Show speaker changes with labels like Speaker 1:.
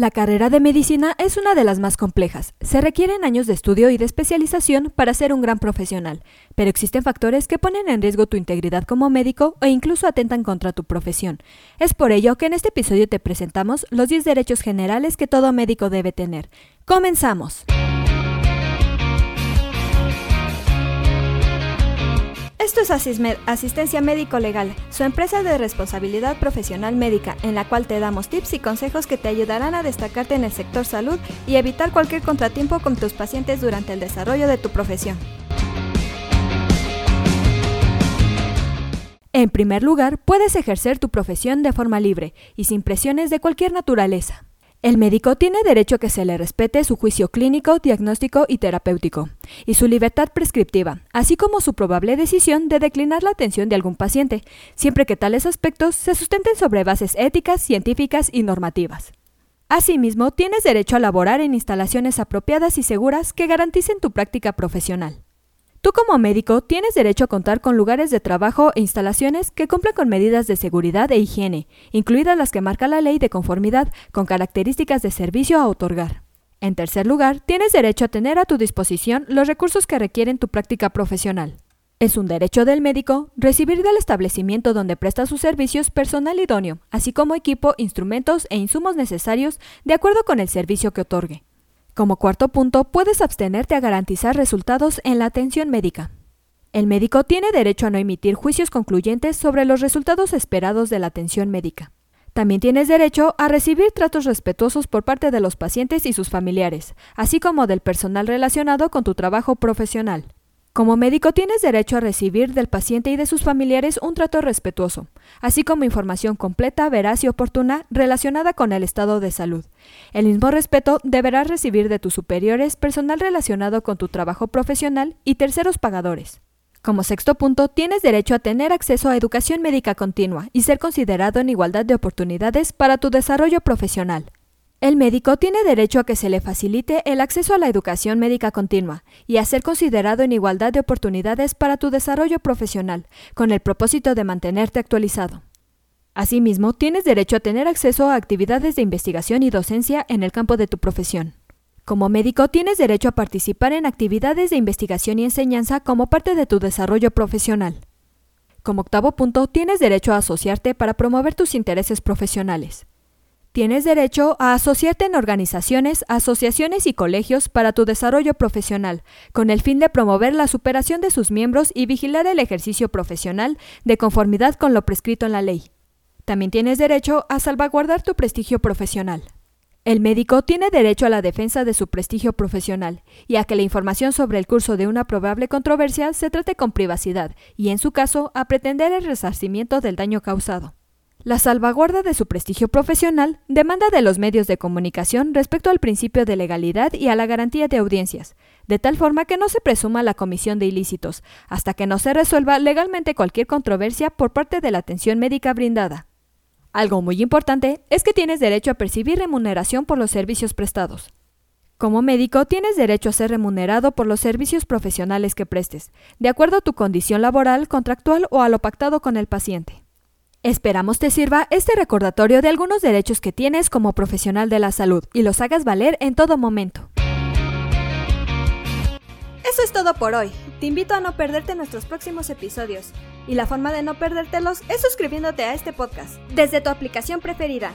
Speaker 1: La carrera de medicina es una de las más complejas. Se requieren años de estudio y de especialización para ser un gran profesional, pero existen factores que ponen en riesgo tu integridad como médico o incluso atentan contra tu profesión. Es por ello que en este episodio te presentamos los 10 derechos generales que todo médico debe tener. ¡Comenzamos! Esto es Asismed, Asistencia Médico Legal, su empresa de responsabilidad profesional médica, en la cual te damos tips y consejos que te ayudarán a destacarte en el sector salud y evitar cualquier contratiempo con tus pacientes durante el desarrollo de tu profesión. En primer lugar, puedes ejercer tu profesión de forma libre y sin presiones de cualquier naturaleza. El médico tiene derecho a que se le respete su juicio clínico, diagnóstico y terapéutico, y su libertad prescriptiva, así como su probable decisión de declinar la atención de algún paciente, siempre que tales aspectos se sustenten sobre bases éticas, científicas y normativas. Asimismo, tienes derecho a laborar en instalaciones apropiadas y seguras que garanticen tu práctica profesional. Tú como médico tienes derecho a contar con lugares de trabajo e instalaciones que cumplan con medidas de seguridad e higiene, incluidas las que marca la ley de conformidad con características de servicio a otorgar. En tercer lugar, tienes derecho a tener a tu disposición los recursos que requieren tu práctica profesional. Es un derecho del médico recibir del establecimiento donde presta sus servicios personal idóneo, así como equipo, instrumentos e insumos necesarios de acuerdo con el servicio que otorgue. Como cuarto punto, puedes abstenerte a garantizar resultados en la atención médica. El médico tiene derecho a no emitir juicios concluyentes sobre los resultados esperados de la atención médica. También tienes derecho a recibir tratos respetuosos por parte de los pacientes y sus familiares, así como del personal relacionado con tu trabajo profesional. Como médico tienes derecho a recibir del paciente y de sus familiares un trato respetuoso, así como información completa, veraz y oportuna relacionada con el estado de salud. El mismo respeto deberás recibir de tus superiores, personal relacionado con tu trabajo profesional y terceros pagadores. Como sexto punto, tienes derecho a tener acceso a educación médica continua y ser considerado en igualdad de oportunidades para tu desarrollo profesional. El médico tiene derecho a que se le facilite el acceso a la educación médica continua y a ser considerado en igualdad de oportunidades para tu desarrollo profesional, con el propósito de mantenerte actualizado. Asimismo, tienes derecho a tener acceso a actividades de investigación y docencia en el campo de tu profesión. Como médico, tienes derecho a participar en actividades de investigación y enseñanza como parte de tu desarrollo profesional. Como octavo punto, tienes derecho a asociarte para promover tus intereses profesionales. Tienes derecho a asociarte en organizaciones, asociaciones y colegios para tu desarrollo profesional, con el fin de promover la superación de sus miembros y vigilar el ejercicio profesional de conformidad con lo prescrito en la ley. También tienes derecho a salvaguardar tu prestigio profesional. El médico tiene derecho a la defensa de su prestigio profesional y a que la información sobre el curso de una probable controversia se trate con privacidad y, en su caso, a pretender el resarcimiento del daño causado. La salvaguarda de su prestigio profesional demanda de los medios de comunicación respecto al principio de legalidad y a la garantía de audiencias, de tal forma que no se presuma la comisión de ilícitos, hasta que no se resuelva legalmente cualquier controversia por parte de la atención médica brindada. Algo muy importante es que tienes derecho a percibir remuneración por los servicios prestados. Como médico tienes derecho a ser remunerado por los servicios profesionales que prestes, de acuerdo a tu condición laboral, contractual o a lo pactado con el paciente. Esperamos te sirva este recordatorio de algunos derechos que tienes como profesional de la salud y los hagas valer en todo momento. Eso es todo por hoy. Te invito a no perderte nuestros próximos episodios. Y la forma de no perdértelos es suscribiéndote a este podcast desde tu aplicación preferida.